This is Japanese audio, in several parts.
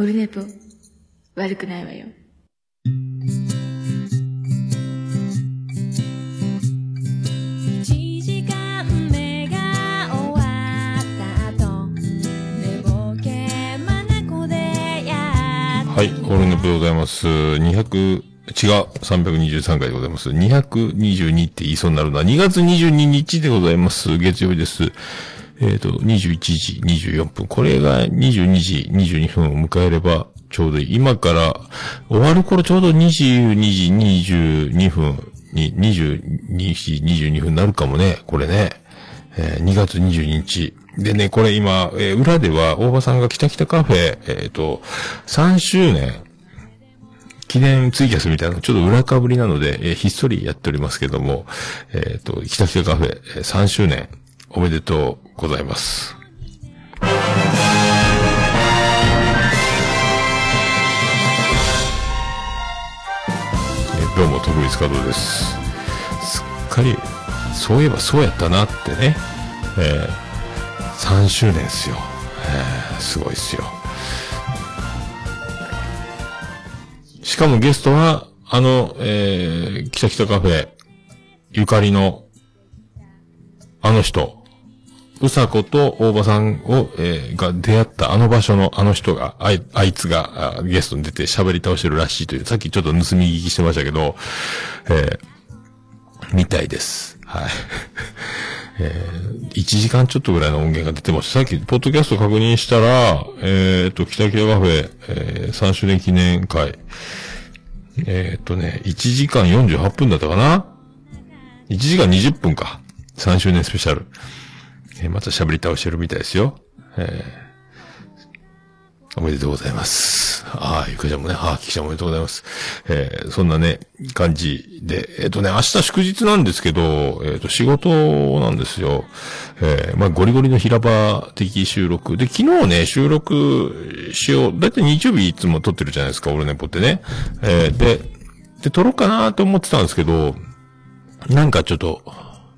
オルネポ、悪くないわよ。はい、オルネポでございます。200、違う、323回でございます。222って言いそうになるのは2月22日でございます。月曜日です。えっ、と、21時24分。これが22時22分を迎えればちょうどいい。今から終わる頃ちょうど22時22分に、22時22分になるかもね。これね。えー2月22日。でね、これ今、えー裏では、大場さんが北北カフェ、えっ、と、3周年、記念ツイキャスみたいな、ちょっと裏かぶりなので、えーひっそりやっておりますけども、えっ、と、北北カフェ、えー3周年、おめでとうございます。えどうも、徳光加藤です。すっかり、そういえばそうやったなってね、えー3周年ですよ。えーすごいですよ。しかもゲストは、あの、えー、北北カフェ、ゆかりの、あの人、うさこと大場さんを、えーが出会ったあの場所のあの人が、あい、あいつがあゲストに出て喋り倒してるらしいという、さっきちょっと盗み聞きしてましたけど、えーみたいです。はい。えー、1時間ちょっとぐらいの音源が出てました。さっき、ポッドキャスト確認したら、えっ、と、北北カフェ、えー、3周年記念会、えっ、とね、1時間48分だったかな ?1 時間20分か。3周年スペシャル。えーまた喋り倒してるみたいですよ。えーおめでとうございます。ああ、ゆかちゃんもね、ああ、キキちゃんおめでとうございます。えーそんなね、感じで、えっ、とね、明日祝日なんですけど、えっ、と、仕事なんですよ。えーまあ、ゴリゴリの平場的収録。で、昨日ね、収録しよう。だいたい日曜日いつも撮ってるじゃないですか、俺ねぽってね。えーで、で、撮ろうかなと思ってたんですけど、なんかちょっと、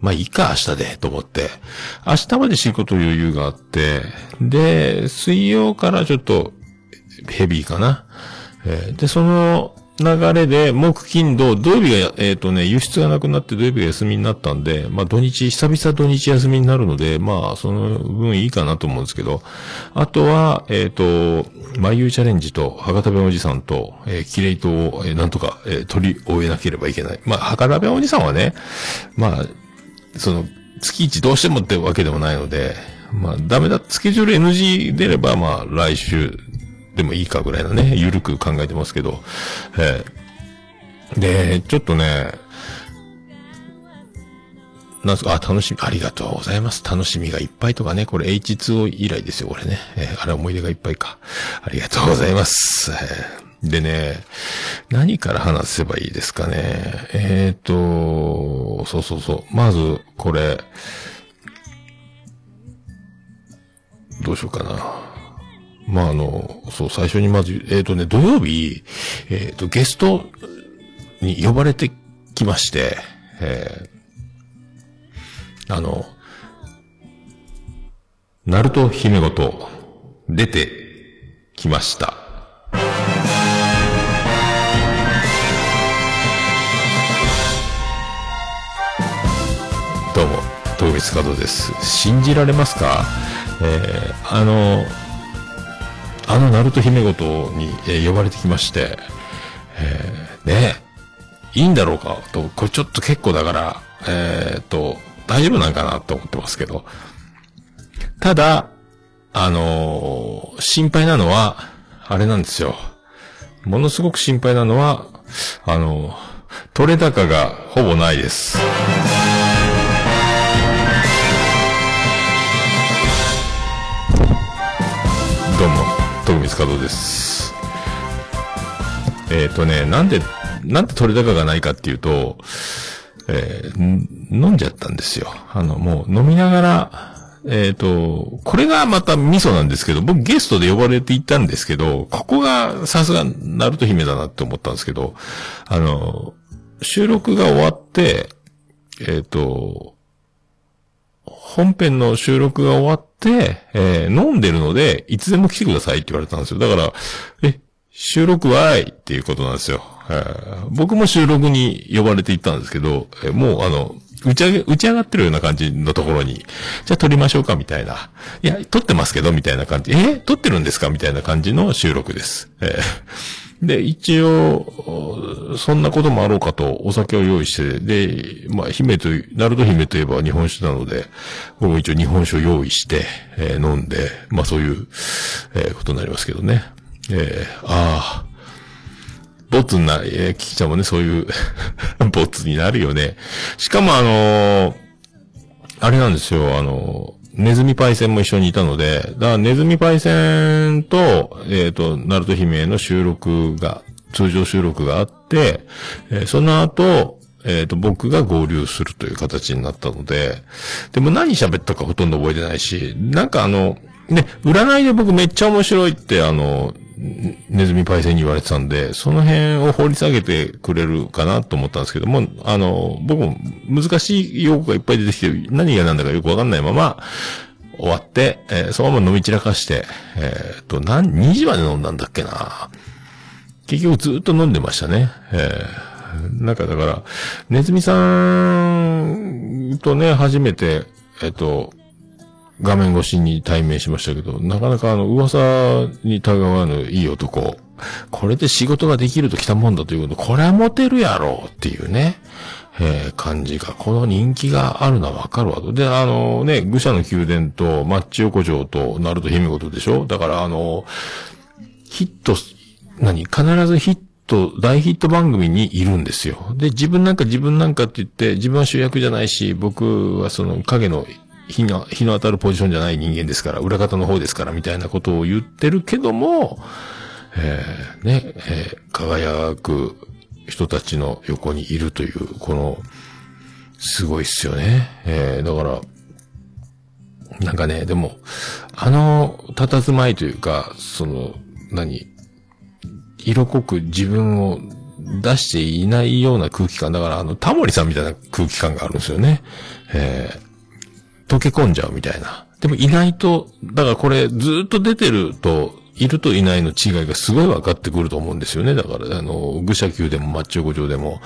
まあいいか、明日で、と思って。明日まで仕事余裕があって、で、水曜からちょっと、ヘビーかな。えーで、その流れで、木、金、土、土曜日が、えっ、とね、輸出がなくなって土曜日が休みになったんで、まあ土日、久々土日休みになるので、まあその分いいかなと思うんですけど、あとは、えっ、と、眉優チャレンジと、博多弁おじさんと、えー、キレイトを、えーなんとか、えー取り終えなければいけない。まあ、博多弁おじさんはね、まあ、その、月一どうしてもってわけでもないので、まあ、ダメだ、スケジュール NG 出れば、まあ、来週でもいいかぐらいのね、ゆるく考えてますけど、えーで、ちょっとね、なんすか、あ、楽しみ、ありがとうございます。楽しみがいっぱいとかね、これ H2O 以来ですよ、これね。えーあれ思い出がいっぱいか。ありがとうございます。えーでね、何から話せばいいですかね。えっ、と、そうそうそう。まず、これ、どうしようかな。まあ、あの、そう、最初にまず、えっ、とね、土曜日、えっ、と、ゲストに呼ばれてきまして、えーあの、ナルト姫ごと出てきました。光加藤です。信じられますか？えーあの、あのナルト姫ごとに、えー呼ばれてきまして、えーねえ、いいんだろうか？と、これちょっと結構だから、えーっと、大丈夫なんかなと思ってますけど。ただ、あの心配なのは、あれなんですよ。ものすごく心配なのは、あの取れ高がほぼないです。徳光加藤です。えっ、とね、なんで、なんで取れ高がないかっていうと、えー飲んじゃったんですよ。あの、もう飲みながら、えっ、と、これがまた味噌なんですけど、僕ゲストで呼ばれて行ったんですけど、ここがさすがナルト姫だなって思ったんですけど、あの、収録が終わって、えっ、と、本編の収録が終わって、えー飲んでるので、いつでも来てくださいって言われたんですよ。だから、え、収録はいっていうことなんですよ。えー僕も収録に呼ばれて行ったんですけど、えもうあの、打ち上げ、打ち上がってるような感じのところに、じゃあ撮りましょうかみたいな。いや、撮ってますけど、みたいな感じ。え撮ってるんですかみたいな感じの収録です。えーで、一応、そんなこともあろうかとお酒を用意して、で、まあ、姫と、ナルト姫といえば日本酒なので、僕も一応日本酒を用意して、えー飲んで、まあそういう、えーことになりますけどね。えーああ、ボツな、えー、キキちゃんもね、そういう、ボツになるよね。しかもあのーあれなんですよ、あのーネズミパイセンも一緒にいたので、だからネズミパイセンと、えっ、と、ナルト姫の収録が、通常収録があって、えーその後、えっ、と、僕が合流するという形になったので、でも何喋ったかほとんど覚えてないし、なんかあの、ね、占いで僕めっちゃ面白いって、あの、ネズミパイセンに言われてたんで、その辺を掘り下げてくれるかなと思ったんですけども、あの、僕も難しい用語がいっぱい出てきて、何が何だかよくわかんないまま、終わって、えーそのまま飲み散らかして、えーっと、何、2時まで飲んだんだっけな結局ずっと飲んでましたね。えーなんかだから、ネズミさんとね、初めて、えっと、画面越しに対面しましたけど、なかなかあの、噂にたがわぬいい男。これで仕事ができると来たもんだということ、これはモテるやろうっていうね、えー感じが、この人気があるのはわかるわと。で、あのね、愚者の宮殿と、マッチ横丁と、ナルト姫事でしょだからあの、ヒット、何必ずヒット、大ヒット番組にいるんですよ。で、自分なんか自分なんかって言って、自分は主役じゃないし、僕はその影の日の、日の当たるポジションじゃない人間ですから、裏方の方ですから、みたいなことを言ってるけども、えーね、えー輝く人たちの横にいるという、この、すごいっすよね。えーだから、なんかね、でも、あの、佇まいというか、その、何、色濃く自分を出していないような空気感。だから、あの、タモリさんみたいな空気感があるんですよね。えー、溶け込んじゃうみたいな。でもいないと、だからこれずっと出てると、いるといないの違いがすごい分かってくると思うんですよね。だから、あの、愚者級でもマッチョ五条でも、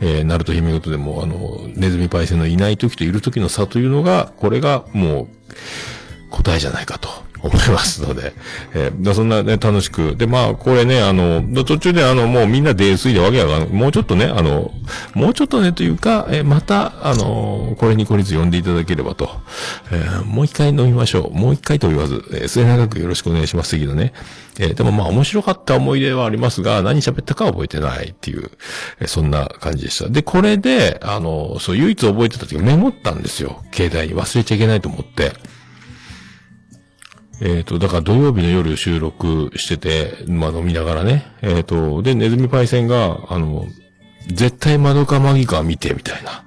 えー、ナルト姫ごとでも、あの、ネズミパイセンのいない時といる時の差というのが、これがもう、答えじゃないかと思いますので、えーそんなね、楽しく。で、まあ、これね、あの、途中であの、もうみんな泥酔でわけわかんない。もうちょっとね、あの、もうちょっとねというか、えーまた、あの、これにこれず呼んでいただければと。えーもう一回飲みましょう。もう一回と言わず、えー末永くよろしくお願いします。次のね。えーでもまあ、面白かった思い出はありますが、何喋ったかは覚えてないっていう、えーそんな感じでした。で、これで、あの、そう、唯一覚えてた時メモったんですよ。携帯に忘れちゃいけないと思って。えっ、と、だから土曜日の夜収録してて、まあ飲みながらね。えっ、と、で、ネズミパイセンが、あの、絶対窓かマギか見て、みたいな。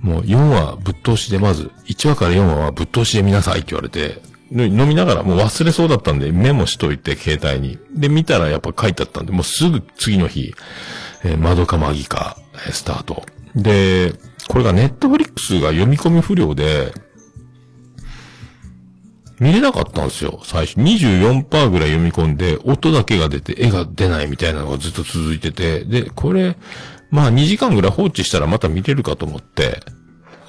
もう4話ぶっ通しで、まず、1話から4話はぶっ通しで見なさいって言われて、飲みながらもう忘れそうだったんでメモしといて、携帯に。で、見たらやっぱ書いてあったんで、もうすぐ次の日、えー窓かマギか、スタート。で、これがネットフリックスが読み込み不良で、見れなかったんですよ、最初。24%ぐらい読み込んで、音だけが出て、絵が出ないみたいなのがずっと続いてて、で、これ、まあ2時間ぐらい放置したらまた見れるかと思って、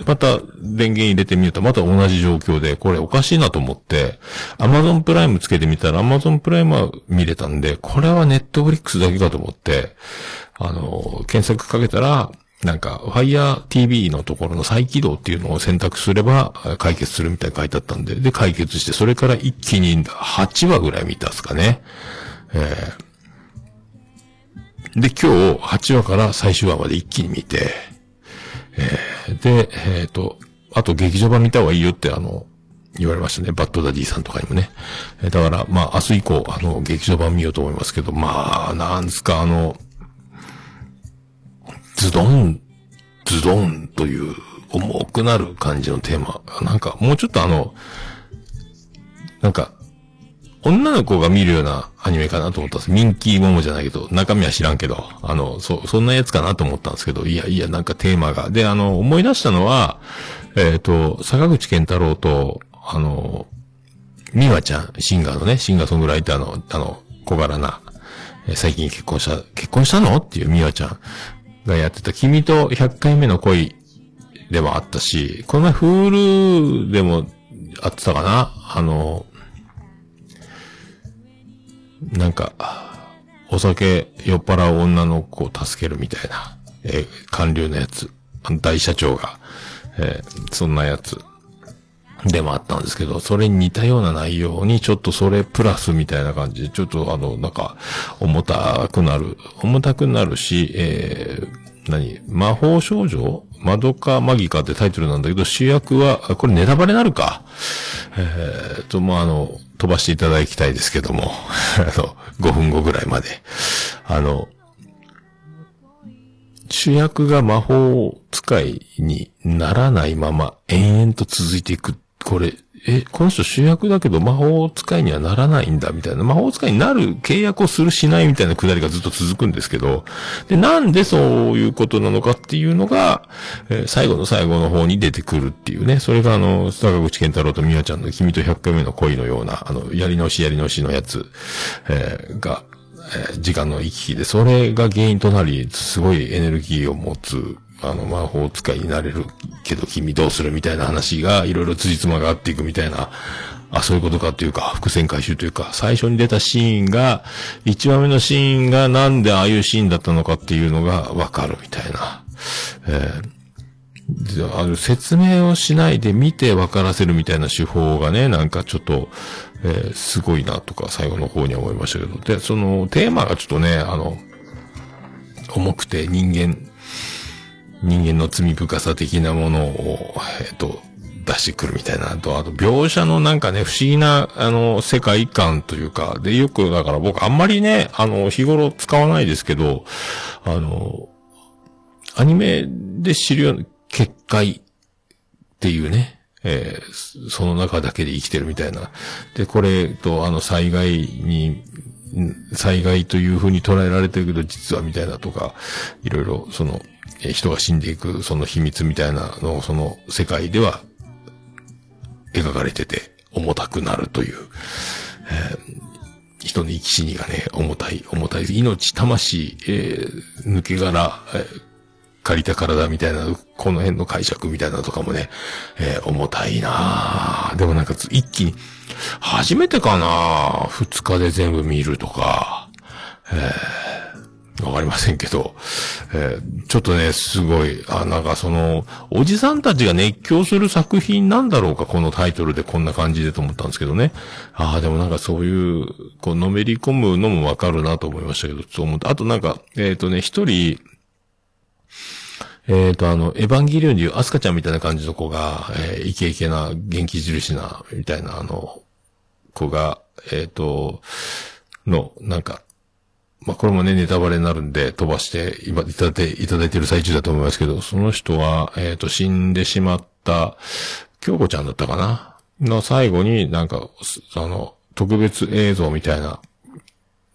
また電源入れてみると。また同じ状況で、これおかしいなと思って、Amazon プライムつけてみたら Amazon プライムは見れたんで、これは Netflix だけかと思って、あの、検索かけたら、なんか、Fire TV のところの再起動っていうのを選択すれば解決するみたいに書いてあったんで、で、解決して、それから一気に8話ぐらい見たんすかね。えーで、今日8話から最終話まで一気に見て、えーで、えっ、と、あと劇場版見た方がいいよってあの、言われましたね。バッドダディさんとかにもね。えだから、まあ、明日以降、あの、劇場版見ようと思いますけど、まあ、なんですか、あの、ズドン、ズドンという重くなる感じのテーマ。なんか、もうちょっとあの、なんか、女の子が見るようなアニメかなと思ったんです。ミンキーモモじゃないけど、中身は知らんけど、あの、そ、そんなやつかなと思ったんですけど、いやいや、なんかテーマが。で、あの、思い出したのは、えっ、と、坂口健太郎と、あの、美和ちゃん、シンガーのね、シンガーソングライターの、あの、小柄な、最近結婚した、結婚したの？っていう美和ちゃんがやってた、君と100回目の恋でもあったし、この前、フールでもあってたかな？あの、なんか、お酒酔っ払う女の子を助けるみたいな、えー官僚のやつ、大社長が、えーそんなやつ、でもあったんですけど、それに似たような内容に、ちょっとそれプラスみたいな感じで、ちょっとあの、なんか、重たくなる、重たくなるし、えー、何？魔法少女？マドカマギカってタイトルなんだけど、主役は、これネタバレなるか。えーと、まあ、あの、飛ばしていただきたいですけども、あの、5分後ぐらいまで。あの、主役が魔法使いにならないまま延々と続いていく。これ、え、この人主役だけど魔法使いにはならないんだみたいな。魔法使いになる契約をするしないみたいなくだりがずっと続くんですけど、で、なんでそういうことなのかっていうのが、えー最後の最後の方に出てくるっていうね。それがあの、坂口健太郎と美和ちゃんの君と100回目の恋のような、あの、やり直しやり直しのやつ、えーが、えー時間の行き来で、それが原因となり、すごいエネルギーを持つ、あの、魔法使いになれるけど君どうするみたいな話が、いろいろ辻褄が合っていくみたいな、あ、そういうことかっていうか、伏線回収というか、最初に出たシーンが、一番目のシーンがなんでああいうシーンだったのかっていうのがわかるみたいな。えーあの、説明をしないで見て分からせるみたいな手法がね、なんかちょっと、えーすごいなとか、最後の方には思いましたけど。で、その、テーマがちょっとね、あの、重くて人間、人間の罪深さ的なものを、えっ、と、出してくるみたいな。あと、あと、描写のなんかね、不思議な、あの、世界観というか、で、よく、だから僕あんまりね、あの、日頃使わないですけど、あの、アニメで知るような結界っていうね、えーその中だけで生きてるみたいな。で、これと、あの、災害に、災害という風に捉えられてるけど、実はみたいなとか、いろいろ、その、人が死んでいく、その秘密みたいなのを、その世界では、描かれてて、重たくなるという、えー人の生き死にがね、重たい、重たい、命、魂、えー抜け殻、えー借りた体みたいな、この辺の解釈みたいなとかもね、えー重たいなでもなんか一気に、初めてかな二日で全部見るとか、えーわかりませんけど、えーちょっとね、すごい、あ、なんかその、おじさんたちが熱狂する作品なんだろうか、このタイトルでこんな感じでと思ったんですけどね。ああ、でもなんかそういう、こう、のめり込むのもわかるなと思いましたけど、そう思って、あとなんか、えっ、とね、一人、えっ、と、あの、エヴァンゲリオンでいうアスカちゃんみたいな感じの子が、えーイケイケな、元気印な、みたいな、あの、子が、えっ、と、の、なんか、まあ、これもね、ネタバレになるんで、飛ばして、今、いただいて、いただいてる最中だと思いますけど、その人は、えっ、と、死んでしまった、京子ちゃんだったかな？の最後になんか、すあの、特別映像みたいな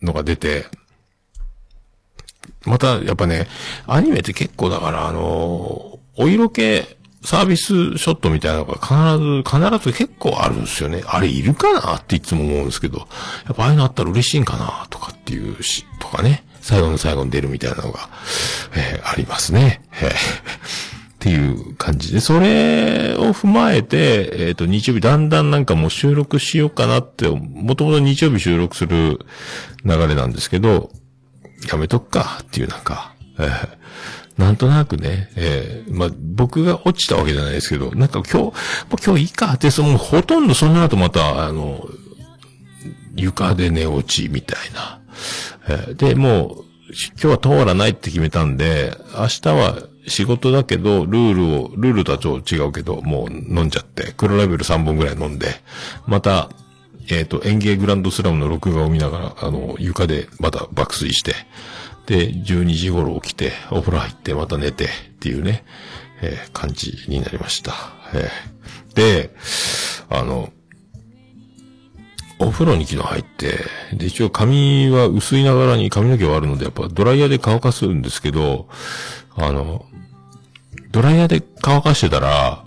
のが出て、また、やっぱね、アニメって結構だから、あのお色気サービスショットみたいなのが必ず、必ず結構あるんですよね。あれいるかなっていつも思うんですけど、やっぱああいうのあったら嬉しいんかなとかっていうし、とかね、最後の最後に出るみたいなのが、えーありますね。えーっていう感じで、それを踏まえて、えっ、と、日曜日だんだんなんかもう収録しようかなって、もともと日曜日収録する流れなんですけど、やめとくかっていうなんか、えーなんとなくね、えーまあ、僕が落ちたわけじゃないですけど、なんか今日、もう今日いいかって、そのほとんどその後また、あの、床で寝落ちみたいな。えーで、もう、今日は通らないって決めたんで、明日は仕事だけど、ルールを、ルールとはちょっと違うけど、もう飲んじゃって、黒ラベル3本ぐらい飲んで、また、えっ、と、園芸グランドスラムの録画を見ながら、あの、床でまた爆睡して、で、12時頃起きて、お風呂入って、また寝て、っていうね、えー感じになりました。えーで、あの、お風呂に昨日入って、で、一応髪は薄いながらに髪の毛はあるので、やっぱドライヤーで乾かすんですけど、あの、ドライヤーで乾かしてたら、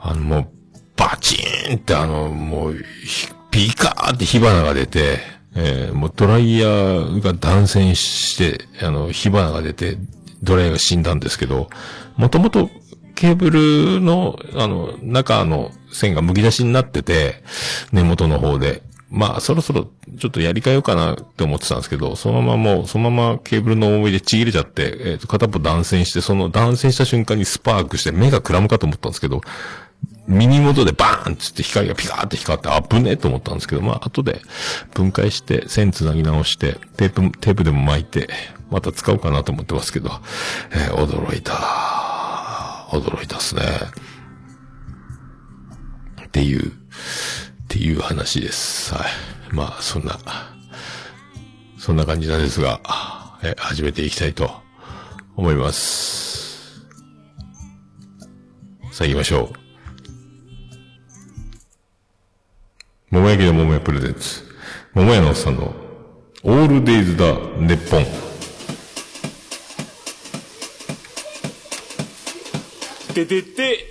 あの、もう、バチーンってあの、もう、ひピカーって火花が出て、えーもうドライヤーが断線して、あの、火花が出て、ドライヤーが死んだんですけど、もともとケーブルの、あの、中の線が剥き出しになってて、根元の方で。まあ、そろそろちょっとやり替えようかなって思ってたんですけど、そのままもう、そのままケーブルの重みでちぎれちゃって、えっ、と、片っぽ断線して、その断線した瞬間にスパークして目がくらむかと思ったんですけど、耳元でバーンっつって光がピカーって光って危ねえと思ったんですけど、まあ後で分解して線繋ぎ直してテープ、テープでも巻いてまた使おうかなと思ってますけど、えー驚いた。驚いたっすね。っていう、っていう話です。はい。まあそんな、そんな感じなんですが、え始めていきたいと思います。さあ行きましょう。桃焼きの桃屋プレゼンツ。桃屋のおっさんの、オールデイズだ、ネッポン。ててて、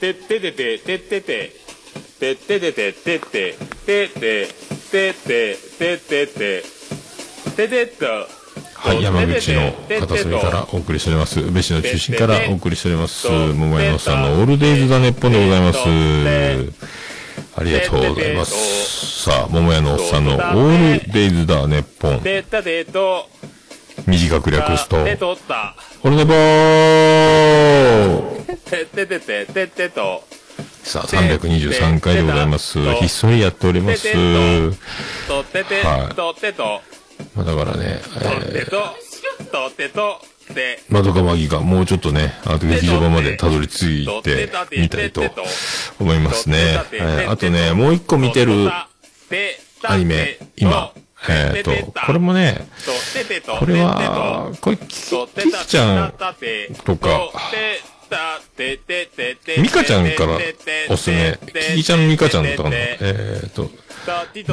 てててて、ててて、てててて、ててて、てて、てて、ててて、ててと。はい、山口の片隅からお送りしております。宇部市の中心からお送りしております。桃屋のおっさんのオールデイズだ、ネッポンでございます。ありがとうございます。さあ、桃屋のおっさんのオールデイズだ、ネッポン。てたてと、短く略すと、てとった。オルネボーてててて、ててと。さあ、323回でございます。ひっそりやっております。とててはい、とてと、まあだからね、とえてと、とてと、て、ー、窓かマギがもうちょっとね、あと劇場版までたどり着いてみたいと思いますね。えーあとね、もう一個見てるアニメ、今、えっ、と、これもね、これは、これ、キキキちゃんとか、ミカちゃんからおすすめ、キキちゃんのミカちゃんとかの、えっ、と、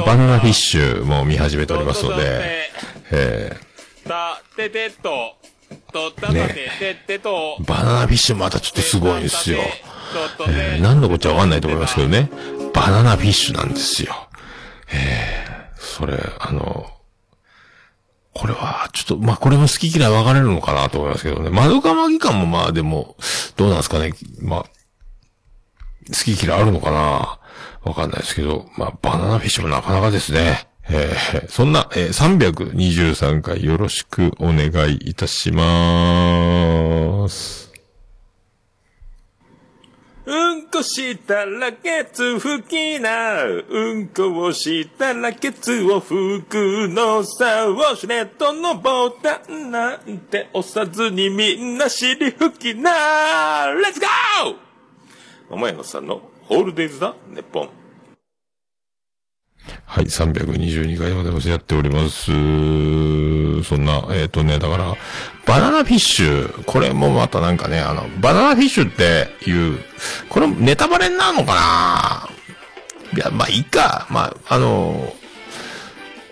バナナフィッシュも見始めておりますので、えたててと、とたたてててと、ー、バナナフィッシュまたちょっとすごいんですよ。えー、何のこっちゃわかんないと思いますけどね。バナナフィッシュなんですよ。えー、それ、あの、これは、ちょっと、まあ、これも好き嫌い分かれるのかなと思いますけどね。窓かマギ感もまあでも、どうなんですかね。まあ、好き嫌いあるのかなわかんないですけど、まあ、バナナフィッシュもなかなかですね。えー、そんな、えー、323回よろしくお願いいたしまーす。うんこしたらケツ拭きな。うんこをしたらケツを拭くのさ。ウォシュレットのボタンなんて押さずにみんな尻拭きな。レッツゴー桃屋のさんのホールデイズだ、ネッポン。はい、322回までございます。やっております。そんな、えっ、とね、だから、バナナフィッシュ、これもまたなんかね、あの、バナナフィッシュっていう、これネタバレになるのかな？いや、まあいいか。まあ、あの、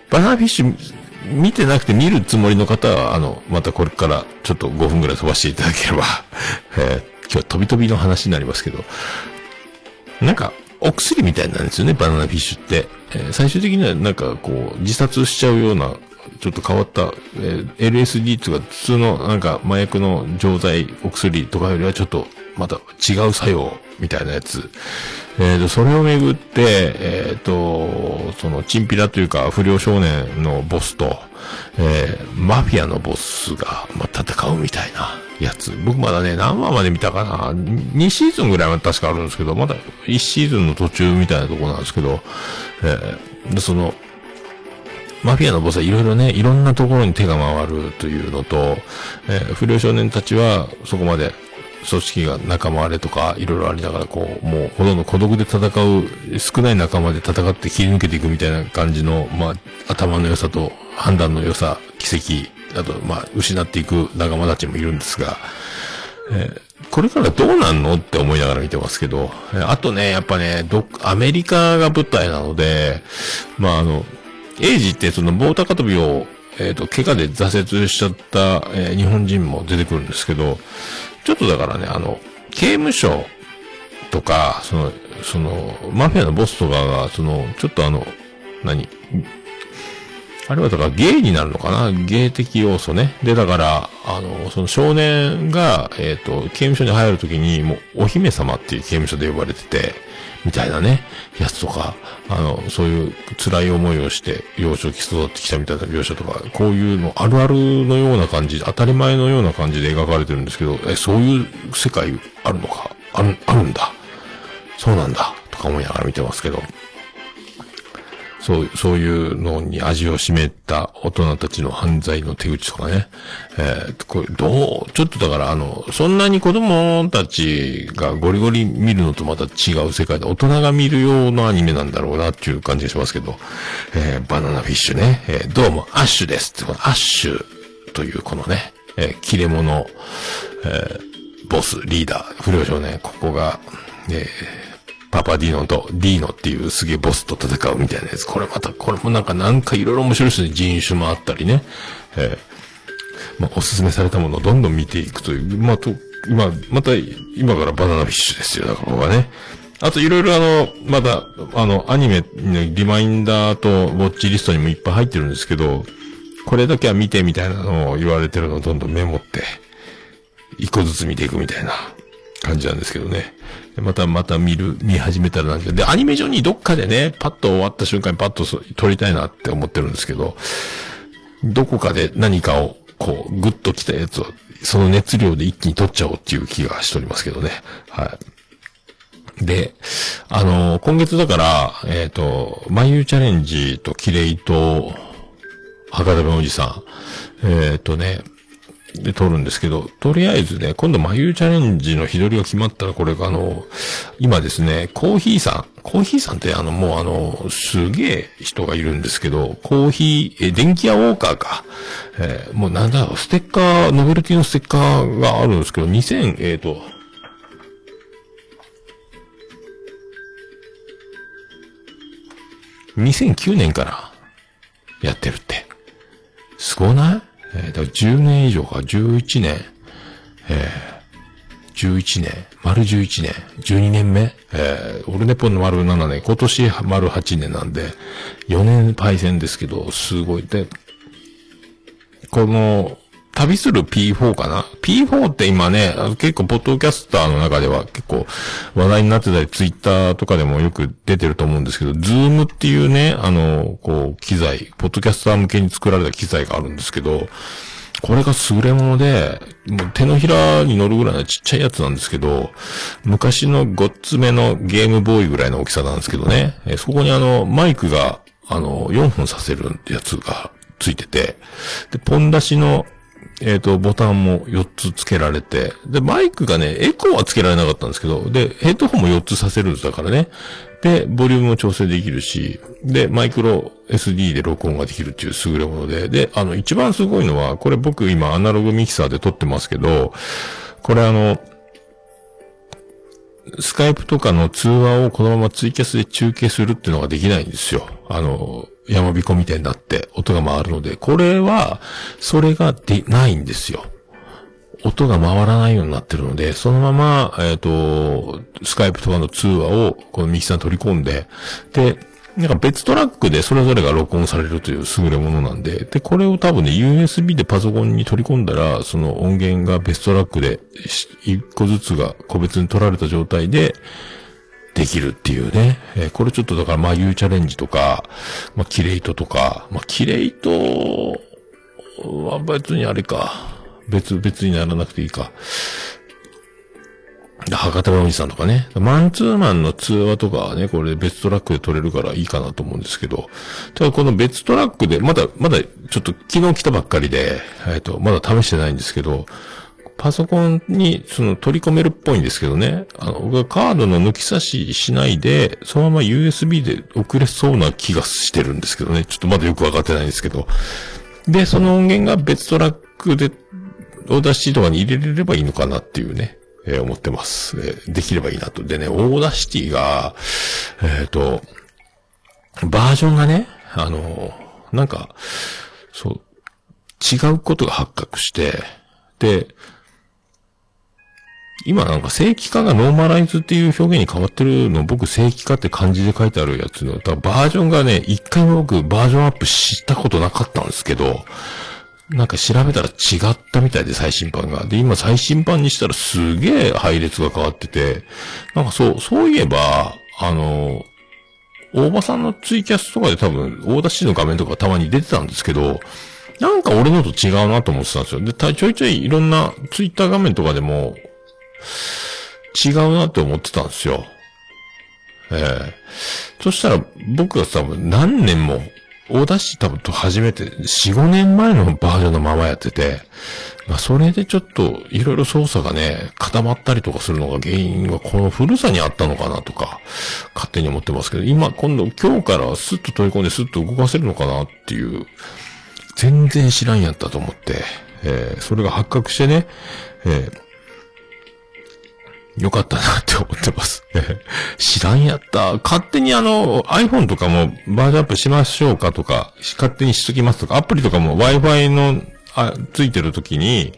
バナナフィッシュ見てなくて見るつもりの方は、あの、またこれからちょっと5分ぐらい飛ばしていただければ、えー今日は飛び飛びの話になりますけど、なんか、お薬みたいなんですよね、バナナフィッシュって。えー最終的にはなんかこう、自殺しちゃうような、ちょっと変わった、えー LSD とか普通のなんか麻薬の錠剤、お薬とかよりはちょっとまた違う作用みたいなやつ。えーと、それをめぐって、えーと、その、チンピラというか不良少年のボスと、えーマフィアのボスが、まあ、戦うみたいなやつ。僕まだね、何話まで見たかな ?2 シーズンぐらいは確かあるんですけど、まだ1シーズンの途中みたいなところなんですけど、えーでその、マフィアのボスはいろいろね、いろんなところに手が回るというのと、えー不良少年たちはそこまで組織が仲間割れとかいろいろありながらこう、もうほとんど孤独で戦う、少ない仲間で戦って切り抜けていくみたいな感じの、まあ、頭の良さと判断の良さ、奇跡、あと、まあ、失っていく仲間たちもいるんですが、えーこれからどうなんのって思いながら見てますけど、えーあとね、やっぱね、どっ、アメリカが舞台なので、まあ、あの、エイジってその棒高跳びを、えっ、と、怪我で挫折しちゃった、えー日本人も出てくるんですけど、ちょっとだからね、あの、刑務所とか、その、その、マフィアのボスとかが、その、ちょっとあの、何？あれはだからゲイになるのかな？ゲイ的要素ね。で、だから、あの、その少年が、えっ、と、刑務所に入るときに、もう、お姫様っていう刑務所で呼ばれてて、みたいなね、やつとか、あの、そういう辛い思いをして、幼少期育ってきたみたいな描写とか、こういうの、あるあるのような感じ、当たり前のような感じで描かれてるんですけど、え、そういう世界あるのか？ある、あるんだ。そうなんだ。とか思いながら見てますけど。そう、そういうのに味を占めた大人たちの犯罪の手口とかね。えーこれ、どう、ちょっとだからあの、そんなに子供たちがゴリゴリ見るのとまた違う世界で、大人が見るようなアニメなんだろうなっていう感じがしますけど、えーバナナフィッシュね。えーどうも、アッシュですって、このアッシュというこのね、えー切れ者、えーボス、リーダー、不良少年、ここが、えーパパディノとディーノっていうすげえボスと戦うみたいなやつ。これまた、これもなんかなんかいろいろ面白いですね。人種もあったりね。えーまあ、おすすめされたものをどんどん見ていくという。まあ、と、今、また、今からバナナフィッシュですよ。だからここはね。あといろいろあの、まだ、あの、アニメのリマインダーとウォッチリストにもいっぱい入ってるんですけど、これだけは見てみたいなのを言われてるのをどんどんメモって、一個ずつ見ていくみたいな感じなんですけどね。また、また見る、見始めたらなんで、で、アニメ上にどっかでね、パッと終わった瞬間にパッと撮りたいなって思ってるんですけど、どこかで何かを、こう、グッと来たやつを、その熱量で一気に撮っちゃおうっていう気がしておりますけどね。はい。で、あの今月だから、えっ、と、眉チャレンジとキレイと、博多弁おじさん、えっ、とね、で撮るんですけど、とりあえずね、今度眉チャレンジの日取りが決まったら、これがあの、今ですね、コーヒーさん、コーヒーさんってあの、もうあの、すげえ人がいるんですけど、コーヒー、え、電気屋ウォーカーか。えーもうなんだろう、ステッカー、ノベルティのステッカーがあるんですけど、2000、えっ、と、2009年からやってるって。すごない？えーだから10年以上か、11年、えー、11年、丸11年、12年目、えー、オルネポンの丸7年、今年丸8年なんで、4年パイセンですけど、すごい。で、この、旅する P4 かな ?P4 って今ね、結構ポッドキャスターの中では結構話題になってたり、ツイッターとかでもよく出てると思うんですけど、ズームっていうね、あの、こう、機材、ポッドキャスター向けに作られた機材があるんですけど、これが優れもので、もう手のひらに乗るぐらいのちっちゃいやつなんですけど、昔のごっつめのゲームボーイぐらいの大きさなんですけどね、そこにあの、マイクが、あの、4本させるやつがついてて、で、ポン出しの、えっ、と、ボタンも4つ付けられて、で、マイクがね、エコーは付けられなかったんですけど、で、ヘッドホンも4つさせるんですだからね。で、ボリュームも調整できるし、で、マイクロ SD で録音ができるっていう優れもので、で、あの、一番すごいのは、これ僕今アナログミキサーで撮ってますけど、これあの、スカイプとかの通話をこのままツイキャスで中継するっていうのができないんですよ。あの、山彦みたいになって音が回るので、これは、それがで、ないんですよ。音が回らないようになってるので、そのまま、えっ、と、スカイプとかの通話をこのミキサー取り込んで、で、なんか別トラックでそれぞれが録音されるという優れものなんで、で、これを多分ね、USB でパソコンに取り込んだら、その音源が別トラックで一個ずつが個別に取られた状態で、できるっていうね。えーこれちょっとだから、まあ、U チャレンジとか、まあ、キレイトとか、まあ、キレイトは別にあれか。別、別にならなくていいか。で博多のおじさんとかね。マンツーマンの通話とかはね、これ別トラックで撮れるからいいかなと思うんですけど、ただこの別トラックで、まだ、まだちょっと昨日来たばっかりで、えっ、と、まだ試してないんですけど、パソコンにその取り込めるっぽいんですけどね。あの、僕はカードの抜き差ししないで、そのまま USB で送れそうな気がしてるんですけどね。ちょっとまだよくわかってないんですけど。で、その音源が別トラックで、Audacityとかに入れれればいいのかなっていうね、えー思ってます、えーできればいいなと。でね、 Audacityが、えっ、と、バージョンがね、あの、なんか、そう、違うことが発覚して、で、今なんか正規化がノーマライズっていう表現に変わってるの僕正規化って漢字で書いてあるやつの、だバージョンがね、一回も僕バージョンアップしたことなかったんですけど、なんか調べたら違ったみたいで最新版が。で、今最新版にしたらすげえ配列が変わってて、なんかそう、そういえば、あの、大場さんのツイキャスとかで多分、大田市の画面とかたまに出てたんですけど、なんか俺のと違うなと思ってたんですよ。で、ちょいちょいいろんなツイッター画面とかでも、違うなって思ってたんですよ。ええ。そしたら、僕が多分何年も、大田市多分と初めて4、5年前のバージョンのままやってて、まあそれでちょっといろいろ操作がね、固まったりとかするのが原因はこの古さにあったのかなとか、勝手に思ってますけど、今今度今日からスッと取り込んでスッと動かせるのかなっていう、全然知らんやったと思って、えーそれが発覚してね、えーよかったなって思ってます。知らんやった。勝手にあの、iPhone とかもバージョンアップしましょうかとか、勝手にしときますとか、アプリとかも Wi-Fi の、あ、ついてる時に、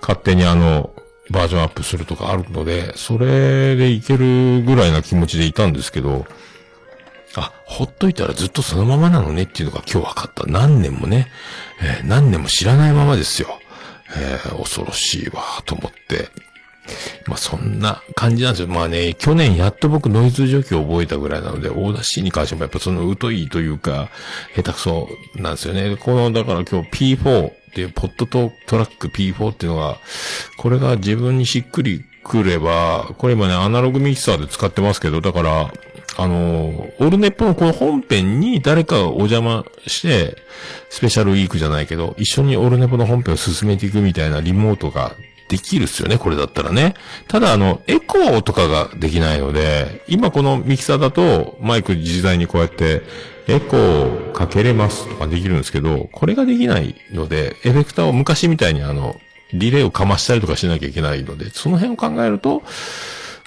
勝手にあの、バージョンアップするとかあるので、それでいけるぐらいな気持ちでいたんですけど、あ、ほっといたらずっとそのままなのねっていうのが今日分かった。何年もね、えー何年も知らないままですよ。えー恐ろしいわ、と思って。まあそんな感じなんですよ。まあね、去年やっと僕ノイズ除去を覚えたぐらいなので、大田市に関してもやっぱその疎いというか、下手くそなんですよね。この、だから今日 P4 っていうポッドトトラック P4 っていうのが、これが自分にしっくりくれば、これ今ね、アナログミキサーで使ってますけど、だから、あの、オールネポのこの本編に誰かがお邪魔して、スペシャルウィークじゃないけど、一緒にオールネポの本編を進めていくみたいなリモートができるっすよね、これだったらね。ただあの、エコーとかができないので、今このミキサーだと、マイク自在にこうやって、エコーをかけれますとかできるんですけど、これができないので、エフェクターを昔みたいにあの、リレーをかましたりとかしなきゃいけないので、その辺を考えると、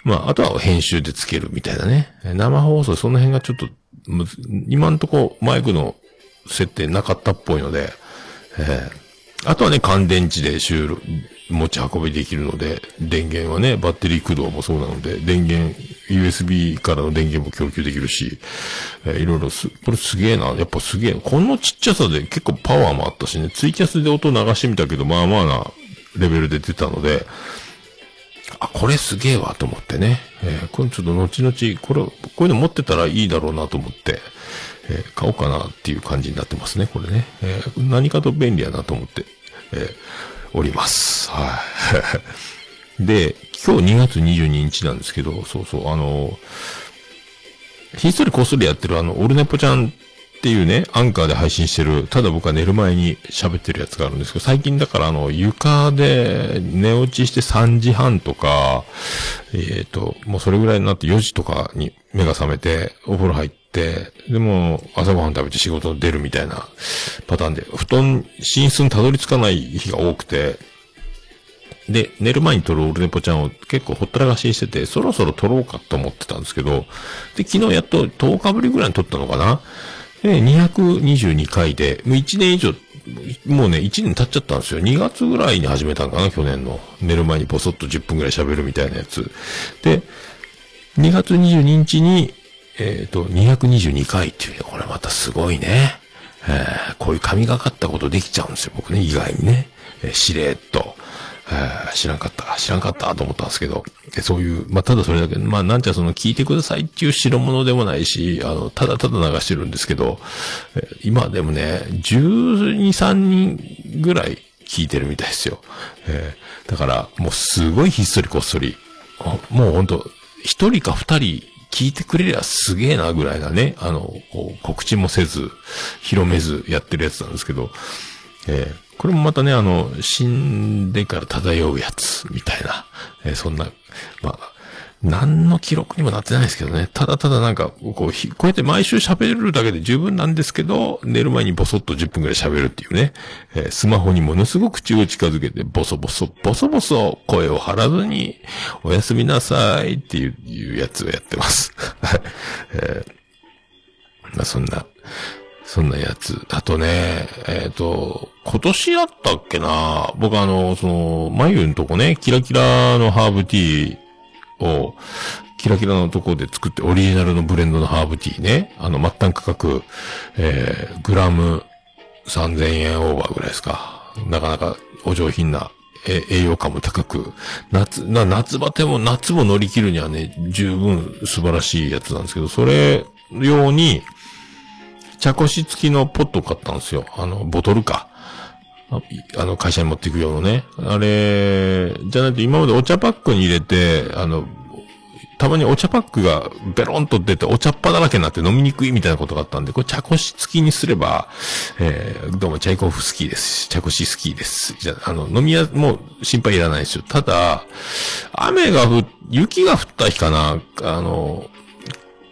まあ、あとは編集でつけるみたいなね。生放送、その辺がちょっと、今んとこマイクの設定なかったっぽいので、えーあとはね、乾電池で収録、持ち運びできるので、電源はね、バッテリー駆動もそうなので、電源、USB からの電源も供給できるし、えーいろいろす、これすげえな。やっぱすげえ。このちっちゃさで結構パワーもあったしね、ツイキャスで音流してみたけど、まあまあなレベルで出たので、あ、これすげえわと思ってね。えーこれちょっと後々、これ、こういうの持ってたらいいだろうなと思って、えー買おうかなっていう感じになってますね、これね。えー何かと便利やなと思って、えーおります。はい。で、今日2月22日なんですけど、そうそう、あのひっそりこっそりやってるあの、オルネポちゃんっていうね、アンカーで配信してる、ただ僕は寝る前に喋ってるやつがあるんですけど、最近だからあの、床で寝落ちして3時半とか、えっ、と、もうそれぐらいになって4時とかに目が覚めて、お風呂入って、でも、朝ごはん食べて仕事出るみたいなパターンで、布団、寝室にたどり着かない日が多くて、で、寝る前に撮るオルネポちゃんを結構ほったらかしにしてて、そろそろ撮ろうかと思ってたんですけど、で、昨日やっと10日ぶりぐらいに撮ったのかな？で、222回で、もう1年以上、もうね、1年経っちゃったんですよ。2月ぐらいに始めたのかな、去年の。寝る前にボソッと10分ぐらい喋るみたいなやつ。で、2月22日に、えっ、と、222回っていうね、これまたすごいね。えーこういう神がかったことできちゃうんですよ、僕ね、意外にね。えーしれっと。えー知らんかった、知らんかったと思ったんですけど、そういう、まあ、ただそれだけ、まあ、なんちゃその聞いてくださいっていう代物でもないし、あの、ただただ流してるんですけど、今でもね、12、3人ぐらい聞いてるみたいですよ。えーだから、もうすごいひっそりこっそり、もうほんと、一人か二人聞いてくれりゃすげえなぐらいなね、あの、告知もせず、広めずやってるやつなんですけど、えーこれもまたね、あの、死んでから漂うやつ、みたいな、えーそんな、まあ、何の記録にもなってないですけどね。ただただなんか、こう、ひこうやって毎週喋るだけで十分なんですけど、寝る前にボソッと10分くらい喋るっていうね。えースマホにものすごく口を近づけて、ボソボソ、ボソボソ声を張らずに、おやすみなさいっていういうやつをやってます。はい。えーまあそんな、そんなやつ。あとね、えっ、と、今年だったっけな僕あの、その、眉のとこね、キラキラのハーブティーを、キラキラのところで作ってオリジナルのブレンドのハーブティーね。あの、末端価格、えー、グラム3000円オーバーぐらいですか。なかなかお上品な、え栄養価も高く、夏、な、夏バテも、夏も乗り切るにはね、十分素晴らしいやつなんですけど、それ用に、茶こし付きのポットを買ったんですよ。あの、ボトルか。あの、会社に持っていく用のね。あれ、じゃないと今までお茶パックに入れて、あの、たまにお茶パックがベロンと出てお茶っ葉だらけになって飲みにくいみたいなことがあったんで、これ茶こし付きにすれば、えー、どうもチャイコフスキーです。茶こし好きです。じゃあ、あの、飲み屋もう心配いらないですよ。ただ、雨が降、雪が降った日かな、あの、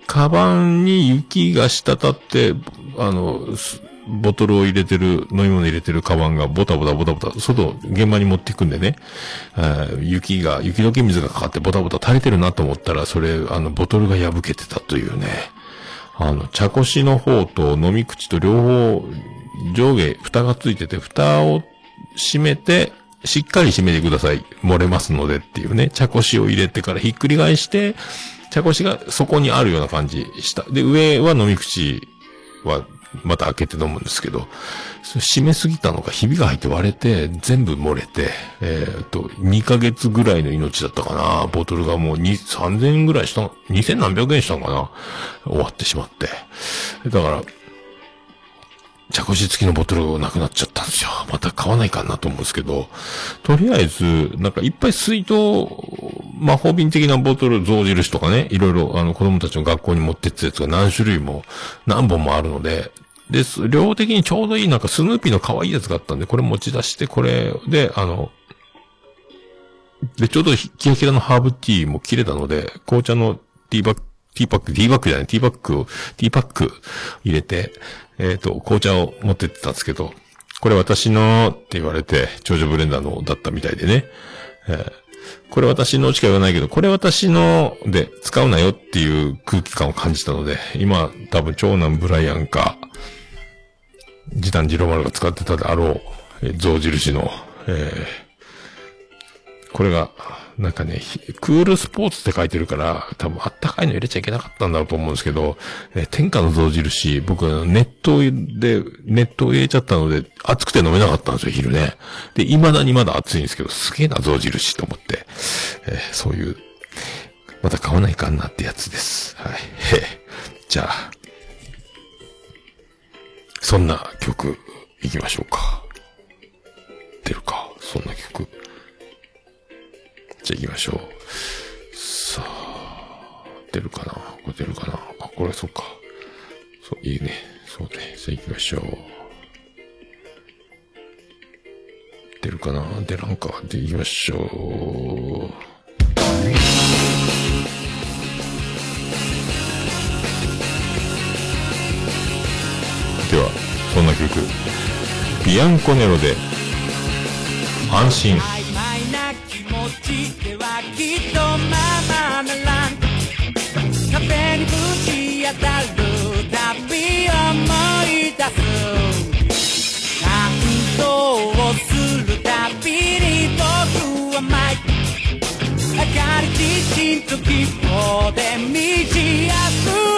カバンに雪が滴って、あの、ボトルを入れてる、飲み物入れてるカバンがボタボタボタボタ、外、現場に持っていくんでね、雪が、雪解け水がかかってボタボタ垂れてるなと思ったら、それ、あの、ボトルが破けてたというね、あの、茶こしの方と飲み口と両方、上下、蓋がついてて、蓋を閉めて、しっかり閉めてください。漏れますのでっていうね、茶こしを入れてからひっくり返して、茶こしがそこにあるような感じした。で、上は飲み口はまた開けて飲むんですけど、それ閉めすぎたのか、ひびが入って割れて、全部漏れて、えーっと、2ヶ月ぐらいの命だったかな。ボトルがもう2、3000円ぐらいした、2000何百円したのかな。終わってしまって。だから、茶こし付きのボトルがなくなっちゃったんですよ。また買わないかなと思うんですけど、とりあえず、なんかいっぱい水筒、魔法瓶的なボトル、象印とかね、いろいろあの子供たちの学校に持ってったやつが何種類も、何本もあるので、で、す量的にちょうどいいなんかスヌーピーの可愛いやつがあったんで、これ持ち出して、これで、あの、で、ちょうどキラキラのハーブティーも切れたので、紅茶のティーバッグ、ティーパック、ティーバッグじゃない、ティーバッグを、ティーパック入れて、えっ、と、紅茶を持ってってたんですけど、これ私のって言われて、長女ブレンダーのだったみたいでね。えーこれ私のしか言わないけど、これ私ので使うなよっていう空気感を感じたので、今多分長男ブライアンか、時短次郎丸が使ってたであろう、えー象印の、えーこれが、なんかね、クールスポーツって書いてるから、多分あったかいの入れちゃいけなかったんだろうと思うんですけど、えー天下の象印、僕は熱湯で、熱湯入れちゃったので、熱くて飲めなかったんですよ、昼ね。で、未だにまだ熱いんですけど、すげえな、象印と思って、えーそういう、また買わないかんなってやつです。はい。へじゃあ、そんな曲、行きましょうか。出るか、そんな曲。じゃあ行きましょう。さあ、出るかなこれ出るかなあ、これそっか。そう、いいね。そうね。じゃあ行きましょう。出るかな出らんか。で、行きましょう。曲。ビアンコネロで、安心。曖昧な気持ちではきっとままならん壁にぶち当たるたび思い出す感動をするたびに僕は舞い明かり自信と希望で満ち溢れ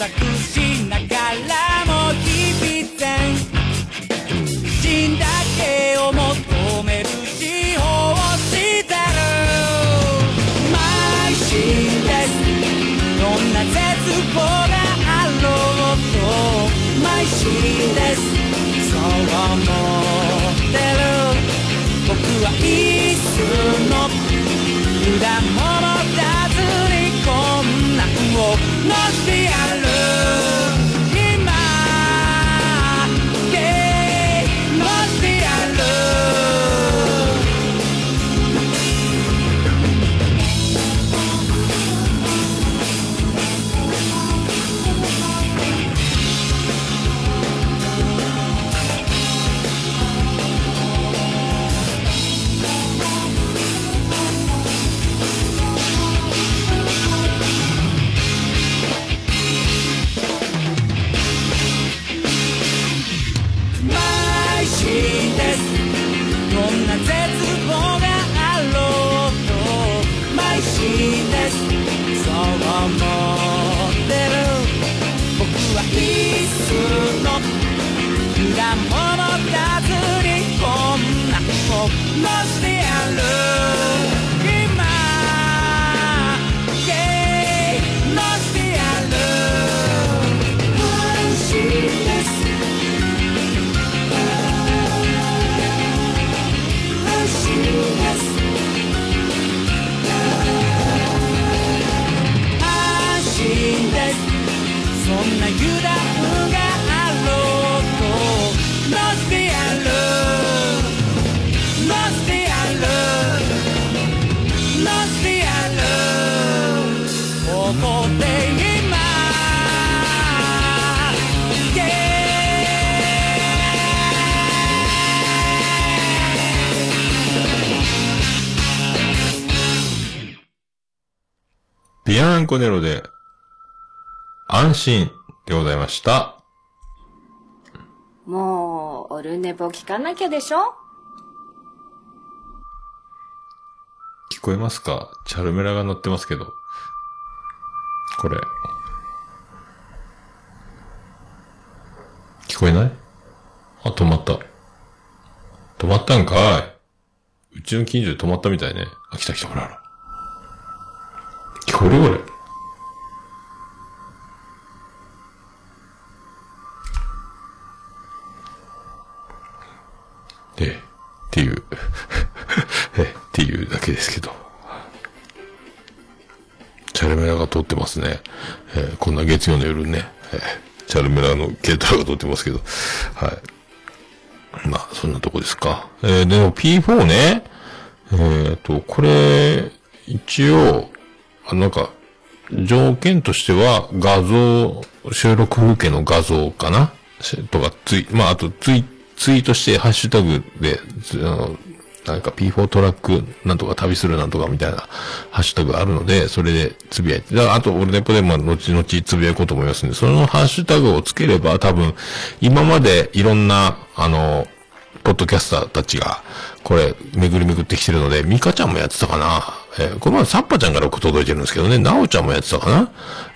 工作しながらも日々全真だけを求める司法をしてる。邁進です。どんな絶望があろうと邁進です。そう思ってる。僕はいつの果物ビアンコネロで、安心でございました。もう、オルネポ聞かなきゃでしょ？聞こえますか？チャルメラが乗ってますけど。これ。聞こえない？あ、止まった。止まったんかいうちの近所で止まったみたいね。あ、来た来た、ほらほら。聞こえるこれ。で、っていう、え、っていうだけですけど。チャルメラが通ってますね。えーこんな月曜の夜ね、えーチャルメラの軽トラが通ってますけど。はい。まあ、そんなとこですか。えーでも P4 ね、えっ、と、これ、一応、なんか、条件としては、画像、収録風景の画像かな？とか、ツイ、まあ、あとツイ、ツイートして、ハッシュタグで、あのなんか P4 トラックなんとか旅するなんとかみたいなハッシュタグあるので、それでつぶやいて、あと、俺ネポでも後々つぶやこうと思いますんで、そのハッシュタグをつければ多分、今までいろんな、あの、ポッドキャスターたちが、これ、巡り巡ってきてるので、ミカちゃんもやってたかな？えーこの前、サッパちゃんから届いてるんですけどね、ナオちゃんもやってたかな。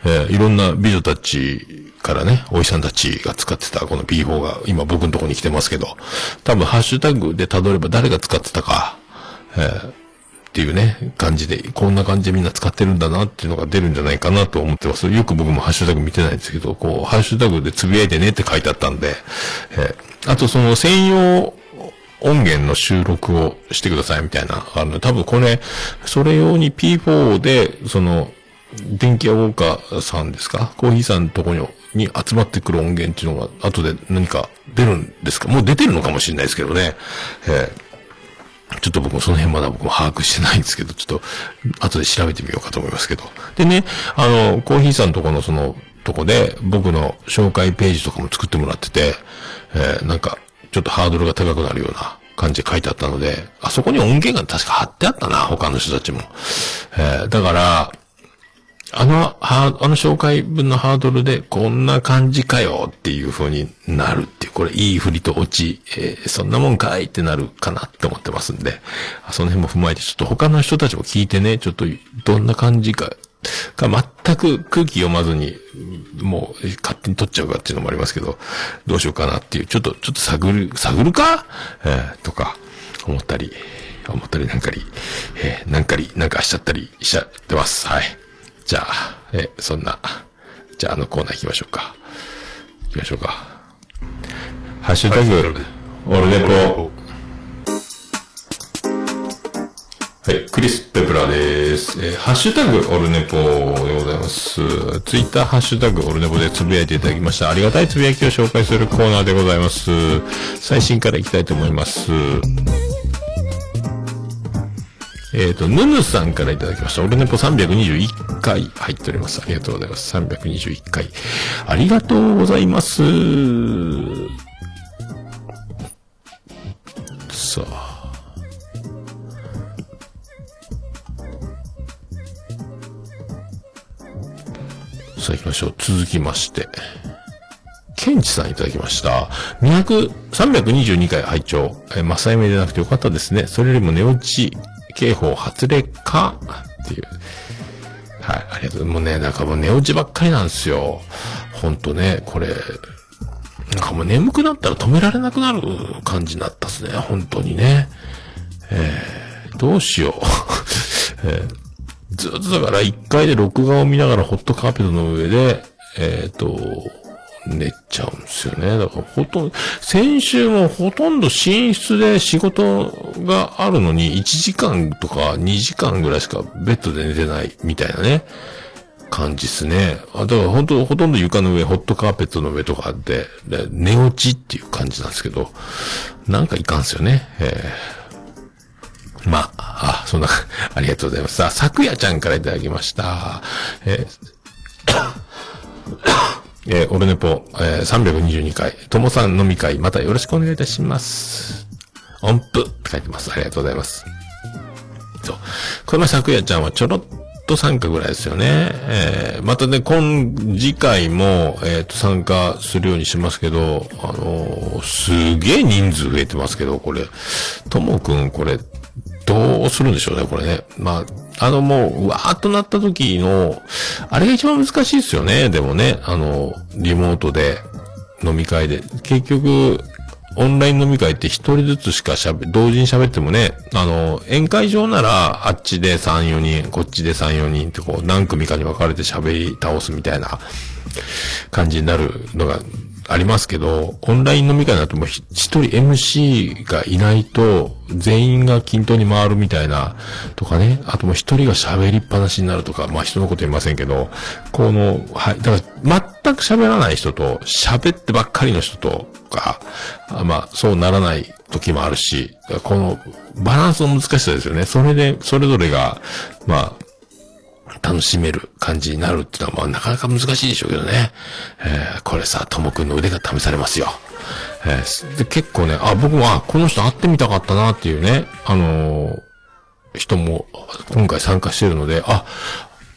えーいろんな美女たちからね、おじさんたちが使ってたこの P4 が今僕のとこに来てますけど、多分ハッシュタグで辿れば誰が使ってたか、えーっていうね、感じで、こんな感じでみんな使ってるんだなっていうのが出るんじゃないかなと思ってます。よく僕もハッシュタグ見てないんですけど、こう、ハッシュタグでつぶやいてねって書いてあったんで、えーあとその専用音源の収録をしてくださいみたいな、あの、多分これ、それ用に P4 で、その、電気屋ウォーカーさんですか？コーヒーさんのとこにに集まってくる音源っていうのが後で何か出るんですか？もう出てるのかもしれないですけどね。えーちょっと僕もその辺まだ僕も把握してないんですけど、ちょっと後で調べてみようかと思いますけど。でね、あの、コーヒーさんのとこのその、とこで僕の紹介ページとかも作ってもらってて、えーなんか、ちょっとハードルが高くなるような感じで書いてあったので、あそこに音源が確か貼ってあったな、他の人たちも。えーだから、あの、は、あの紹介文のハードルで、こんな感じかよっていう風になるっていう、これいい振りと落ち、えーそんなもんかいってなるかなって思ってますんで、その辺も踏まえて、ちょっと他の人たちも聞いてね、ちょっとどんな感じか、か全く空気読まずに、もう勝手に取っちゃうかっていうのもありますけど、どうしようかなっていう、ちょっと、ちょっと探る、探るか？えーとか、思ったり、思ったりなんかり、えーなんかり、なんかしちゃったりしちゃってます。はい。じゃあ、えーそんな、じゃああのコーナー行きましょうか。行きましょうか。ハッシュタグ、オルはい、クリス・ペプラです。えーハッシュタグオルネポでございます。ツイッターハッシュタグオルネポでつぶやいていただきました。ありがたいつぶやきを紹介するコーナーでございます。最新からいきたいと思います。えっ、と、ヌヌさんからいただきました。オルネポ321回入っております。ありがとうございます。321回。ありがとうございます。さあ。さあ行きましょう。続きまして。ケンチさんいただきました。200、322回拝聴えー、マサイメでなくてよかったですね。それよりも寝落ち警報発令か？っていう。はい、ありがとう。もうね、なんかもう寝落ちばっかりなんですよ。ほんとね、これ、なんかもう眠くなったら止められなくなる感じになったっすね。本当にね。えー、どうしよう。えーずっとだから一回で録画を見ながらホットカーペットの上で、えっ、と、寝ちゃうんですよね。だからほとんど、先週もほとんど寝室で仕事があるのに1時間とか2時間ぐらいしかベッドで寝てないみたいなね、感じですね。あだから本当ほとんど床の上、ホットカーペットの上とかで、で寝落ちっていう感じなんですけど、なんかいかんすよね。えーまあ、あ、そんな、ありがとうございます。さあ、昨夜ちゃんからいただきました。えー えーオルネポ、えー322回、ともさん飲み会、またよろしくお願いいたします。音符って書いてます。ありがとうございます。そう。この昨夜ちゃんはちょろっと参加ぐらいですよね。えーまたね、今、次回も、えっ、と、参加するようにしますけど、あのすげえ人数増えてますけど、これ、ともくん、これ、どうするんでしょうね、これね。まあ、あのもう、うわーっとなった時の、あれが一番難しいですよね、でもね、あの、リモートで、飲み会で。結局、オンライン飲み会って一人ずつしか喋、同時に喋ってもね、あの、宴会場なら、あっちで3、4人、こっちで3、4人ってこう、何組かに分かれて喋り倒すみたいな感じになるのがありますけど、オンライン飲み会だともう一人 MC がいないと、全員が均等に回るみたいな、とかね、あともう一人が喋りっぱなしになるとか、まあ人のこと言いませんけど、この、はい、だから全く喋らない人と、喋ってばっかりの人とか、まあそうならない時もあるし、このバランスの難しさですよね。それで、それぞれが、まあ、楽しめる感じになるっていうのは、まあ、なかなか難しいでしょうけどね。えーこれさ、ともくんの腕が試されますよ。えーで結構ね、あ、僕も、あ、この人会ってみたかったなっていうね、あのー人も今回参加してるので、あ、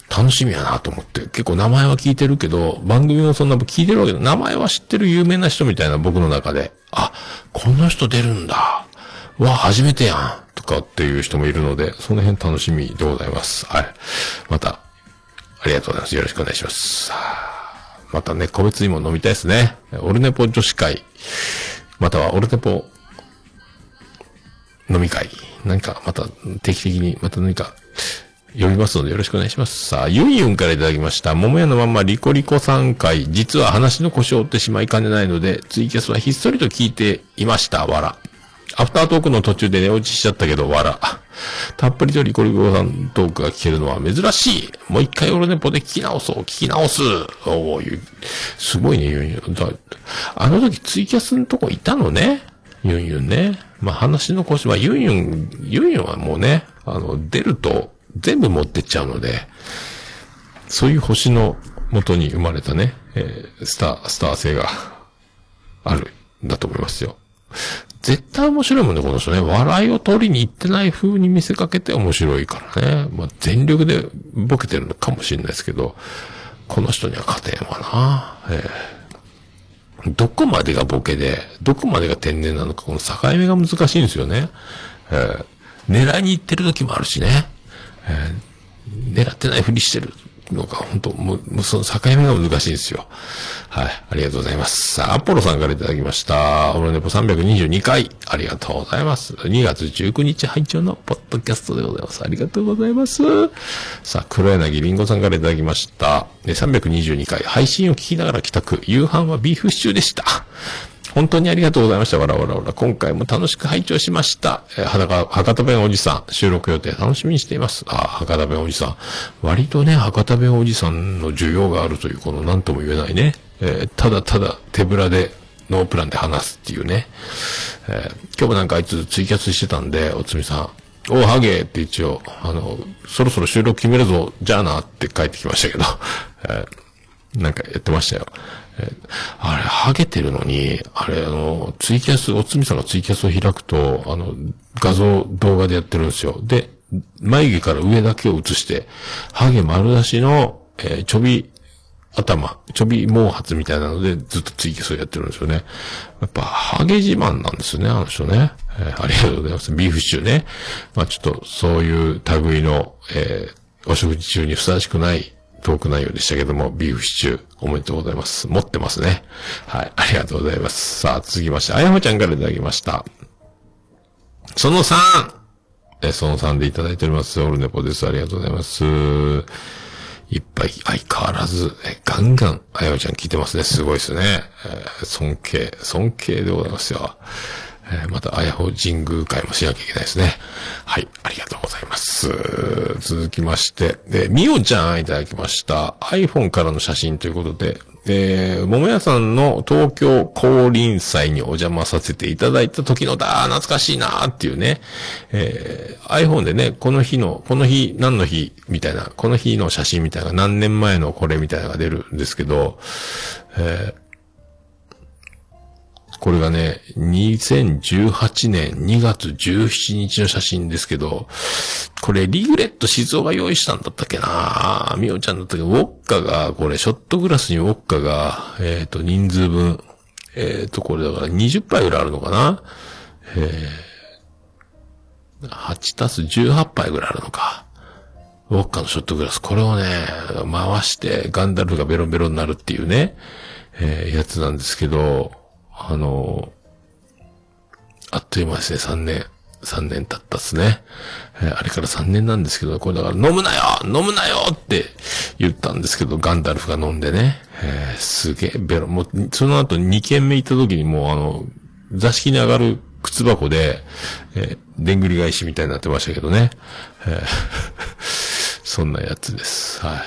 楽しみやなと思って、結構名前は聞いてるけど、番組もそんな聞いてるわけで、名前は知ってる有名な人みたいな僕の中で、あ、この人出るんだ。わ、初めてやん。かっていう人もいるので、その辺楽しみでございます。はい。また、ありがとうございます。よろしくお願いします。またね、個別にも飲みたいですね。オルネポ女子会、またはオルネポ飲み会、何かまた定期的にまた何か呼びますのでよろしくお願いします。さあ、ユンユンからいただきました。桃屋のまんまリコリコ3回、実は話の腰を折ってしまいかねないので、ツイキャスはひっそりと聞いていました。わら。アフタートークの途中で寝落ちしちゃったけど、わら。たっぷりとリコリコさんトークが聞けるのは珍しい。もう一回オルネポで聞き直そう、聞き直す。おーいう、すごいね、ユンユン。だあの時ツイキャスのとこいたのね。ユンユンね。まあ話の腰、まあユンユン、ユンユンはもうね、あの、出ると全部持ってっちゃうので、そういう星の元に生まれたね、えースター、スター性があるだと思いますよ。絶対面白いもんね、この人ね。笑いを取りに行ってない風に見せかけて面白いからね。まあ、全力でボケてるのかもしれないですけど、この人には勝てんわな。ええどこまでがボケで、どこまでが天然なのか、この境目が難しいんですよね。ええ狙いに行ってる時もあるしね。ええ狙ってないふりしてるのが、本当もう、その境目が難しいんですよ。はい。ありがとうございます。さあ、アポロさんからいただきました。オロネポ322回。ありがとうございます。2月19日配聴のポッドキャストでございます。ありがとうございます。さあ、黒柳りんごさんからいただきました。で322回。配信を聞きながら帰宅。夕飯はビーフシチューでした。本当にありがとうございました。わらわらわら。今回も楽しく拝聴しました。えー、裸、博多弁おじさん、収録予定楽しみにしています。あ、博多弁おじさん。割とね、博多弁おじさんの需要があるという、この何とも言えないね。えーただただ手ぶらで、ノープランで話すっていうね。えー今日もなんかあいつツイキャスしてたんで、おつみさん。おう、ハゲって一応、あの、そろそろ収録決めるぞ、じゃあなって帰ってきましたけど、えーなんかやってましたよ。あれ、ハゲてるのに、あれ、あの、ツイキャス、おつみさんがツイキャスを開くと、あの、画像、動画でやってるんですよ。で、眉毛から上だけを映して、ハゲ丸出しの、えーちょび、頭、ちょび毛髪みたいなのでずっとツイキャスをやってるんですよね。やっぱ、ハゲ自慢なんですね、あの人ね。えーありがとうございます。ビーフシチューね。まあちょっと、そういう類の、えーお食事中にふさわしくないトーク内容でしたけども、ビーフシチュー、おめでとうございます。持ってますね。はい、ありがとうございます。さあ、続きまして、あやほちゃんからいただきました。その 3! え、その3でいただいております。オルネポです。ありがとうございます。いっぱい相変わらず、えガンガン、あやめちゃん聞いてますね。すごいですね。えー尊敬、尊敬でございますよ。えーまた、あやほ神宮会もしなきゃいけないですね。はい、ありがとうございます。続きまして、で、みおちゃんいただきました。iPhone からの写真ということで、えー、桃屋さんの東京降臨祭にお邪魔させていただいた時のだ、懐かしいなっていうね、えー、iPhone でね、この日の、この日、何の日みたいな、この日の写真みたいな、何年前のこれみたいなのが出るんですけど、えーこれがね、2018年2月17日の写真ですけど、これリグレット静岡が用意したんだったっけな？みおちゃんだったけ？ど、ウォッカが、これショットグラスにウォッカが、えっ、と、人数分、えっ、と、これだから20杯ぐらいあるのかな？えー、8たす18杯ぐらいあるのか。ウォッカのショットグラス、これをね、回してガンダルフがベロンベロになるっていうね、えーやつなんですけど、あのあっという間ですね、3年。3年経ったっすね。えーあれから3年なんですけど、これだから飲むなよ飲むなよって言ったんですけど、ガンダルフが飲んでね。えーすげえベロ、もう、その後2軒目行った時にもうあの、座敷に上がる靴箱で、えーでんぐり返しみたいになってましたけどね。えー そんなやつです。はい。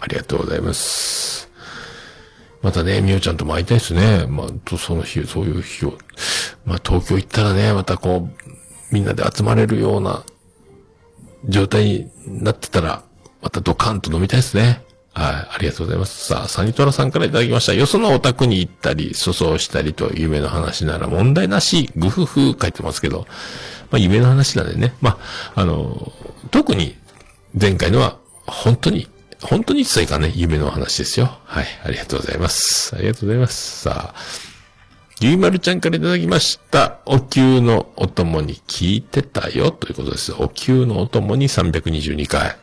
ありがとうございます。またね、みおちゃんとも会いたいですね。まあ、その日、そういう日を。まあ、東京行ったらね、またこう、みんなで集まれるような状態になってたら、またドカンと飲みたいですね。はい、ありがとうございます。さあ、サニトラさんからいただきました。よそのお宅に行ったり、粗相したりと夢の話なら問題なし、ぐふふ書いてますけど、まあ、夢の話なんでね。まあ、あの、特に前回のは、本当に、本当についかね、夢の話ですよ。はい、ありがとうございます。ありがとうございます。さあ、ゆいまるちゃんからいただきました。お灸のお供に聞いてたよということです。お灸のお供に322回。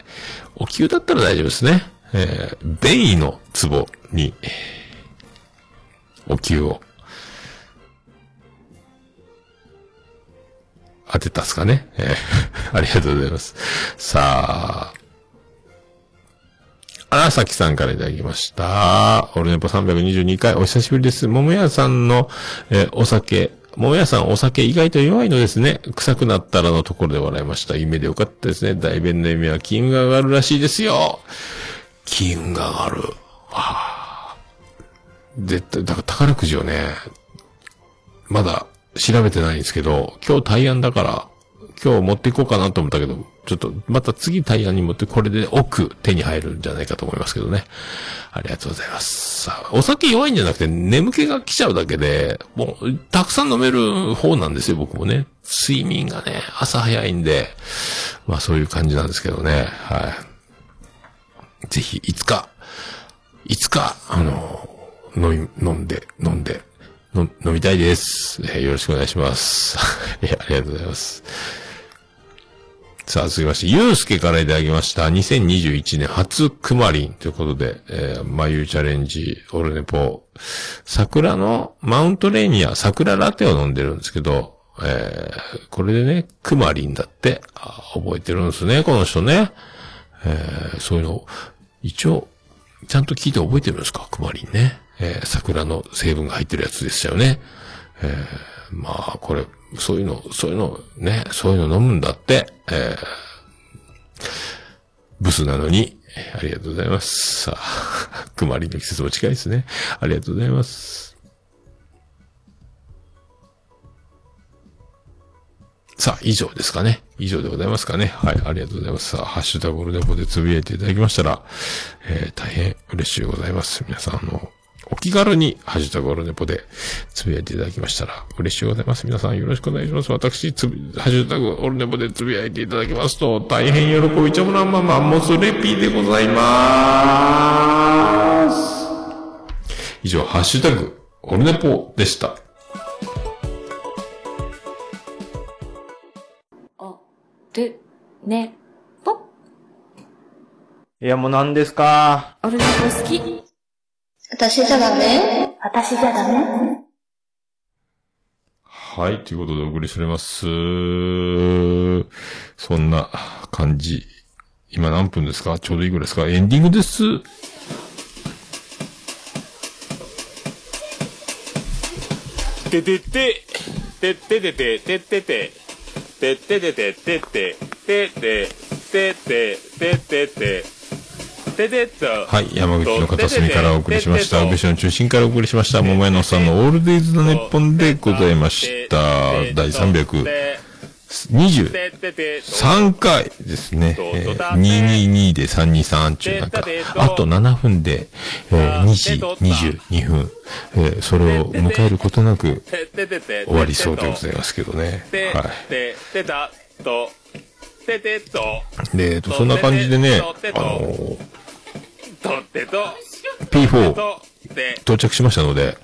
お灸だったら大丈夫ですね。えー、ベイの壺に、お灸を当てたっすかね。えー ありがとうございます。さあ、荒崎さんからいただきました。オルネポ322回、お久しぶりです。桃屋さんの、えーお酒、桃屋さんお酒意外と弱いのですね。臭くなったらのところで笑いました。夢でよかったですね。大弁の意味は金運が上がるらしいですよ。金運が上がる。ああ。絶対、だから宝くじをね、まだ調べてないんですけど、今日対案だから、今日持っていこうかなと思ったけど、ちょっと、また次対案に持って、これで奥手に入るんじゃないかと思いますけどね。ありがとうございます。さあ、お酒弱いんじゃなくて、眠気が来ちゃうだけで、もう、たくさん飲める方なんですよ、僕もね。睡眠がね、朝早いんで、まあそういう感じなんですけどね。はい。ぜひ、いつか、いつか、あの、飲み、飲んで、飲んで、飲みたいです。えーよろしくお願いします。いや、ありがとうございます。さあ、続きまして、ゆうすけからいただきました。2021年初クマリンということで、えー、眉チャレンジ、オルネポー、桜のマウントレーニア、桜ラテを飲んでるんですけど、えー、これでね、クマリンだって、あ覚えてるんですね、この人ね。えー、そういうの、一応、ちゃんと聞いて覚えてるんですかクマリンね。えー桜の成分が入ってるやつでしたよね。えーまあ、これ、そういうの、そういうの、ね、そういうの飲むんだって、えーブスなのに、ありがとうございます。さあ、くまりの季節も近いですね。ありがとうございます。さあ、以上ですかね。以上でございますかね。はい、ありがとうございます。さあ、ハッシュタグオルネポでつぶやいていただきましたら、えー、大変嬉しいございます。皆さん、あの、お気軽に、ハッシュタグオルネポでつぶやいていただきましたら、嬉しいございます。皆さんよろしくお願いします。私、つぶ、ハッシュタグオルネポでつぶやいていただきますと、大変喜びちゃもらんまま、モスレピーでございます。以上、ハッシュタグ、オルネポでした。お、る、ね、ぽ。いや、もう何ですか？オルネポ好き。私じゃダメ？私じゃダメ？はい、ということでお送りしております。そんな感じ。今何分ですか？ちょうどいいぐらいですか？エンディングです。ててて、てっててて、てってて、てっててて、てって、てって、てって、てってて、ててっと。はい、山口の片隅からお送りしました。宇部市の中心からお送りしました。桃屋のさんのオールデイズの日本でございました。第323回ですね。えー222で323中なんか、あと7分で、えー2時22分、えーそれを迎えることなく終わりそうでございますけどね。はい。で、えっと、そんな感じでね、あのーとってと、P4 と、て、到着しましたので、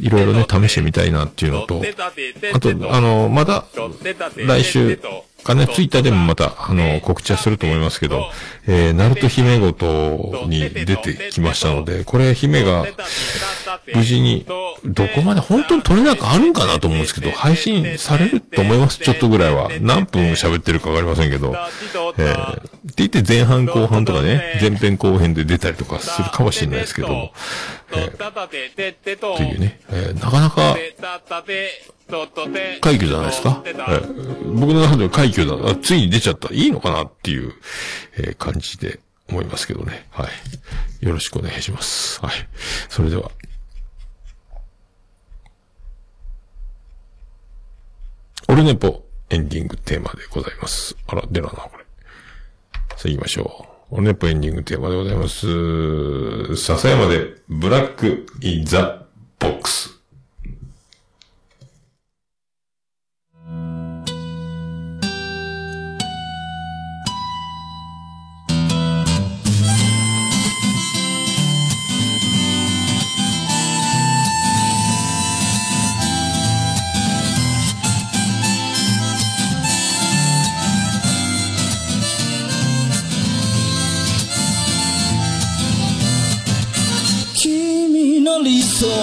いろいろね、試してみたいなっていうのと、あと、あの、まだ、来週かね、ツイッターでもまた、あの、告知はすると思いますけど、えー、ナルト姫ごとに出てきましたので、これ、姫が、無事に、どこまで本当に撮れなくあるんかなと思うんですけど、配信されると思います、ちょっとぐらいは。何分喋ってるかわかりませんけど、えー、って言って前半後半とかね、前編後編で出たりとかするかもしれないですけども、えー、というね、えー、なかなか、快挙じゃないですか？えー僕の中では快挙だ。あついに出ちゃった。いいのかなっていう、えー感じで思いますけどね。はい。よろしくお願いします。はい。それでは。オルネポエンディングテーマでございます。あら、出るな、これ。さあ行きましょう。オルネポエンディングテーマでございます。笹山でブラックインザボックス。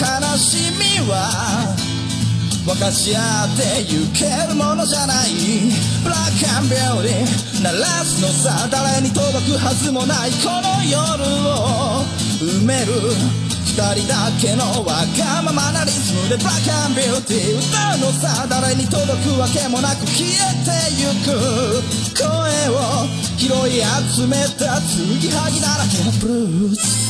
悲しみは分かち合ってゆけるものじゃない。ブラックアンビューティー鳴らすのさ誰に届くはずもないこの夜を埋める二人だけのわがままなリズムでブラックアンビューティー歌うのさ誰に届くわけもなく消えてゆく。声を拾い集めた継ぎはぎだらけのブルース。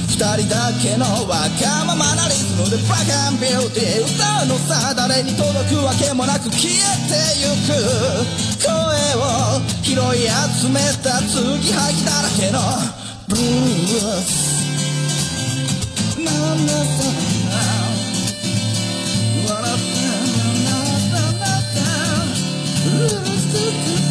人だけのわがままなリズムでブラックアンビューティー歌うのさ誰に届くわけもなく消えてゆく声を拾い集めた継ぎはぎだらけのブルース。なんださ笑ってなななななブルース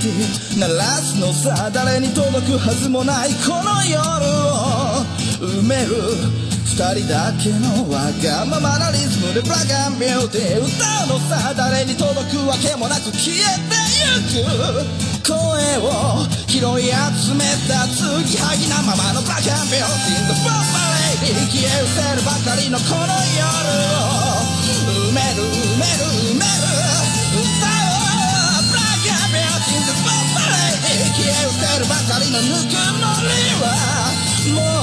鳴らすのさ誰に届くはずもないこの夜を埋める二人だけのわがままなリズムでブラックアンビューティー歌うのさ誰に届くわけもなく消えてゆく声を拾い集めた継ぎはぎなままのブラックアンビューティー The Bomb Lady 消え失せるばかりのこの夜を埋める埋める消え失せるばかりのぬくもりはもう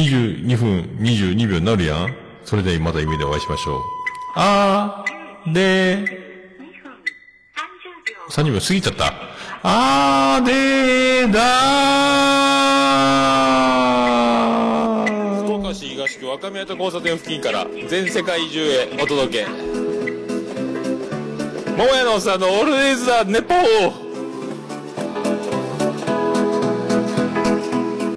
22分22秒になるやん。それではまた夢でお会いしましょう。あー、で、2分30秒。30秒過ぎちゃった。あー、でー、だー。福岡市東区若宮と交差点付近から全世界中へお届け桃屋のおっさんのオールディーズ・ザ・ネポー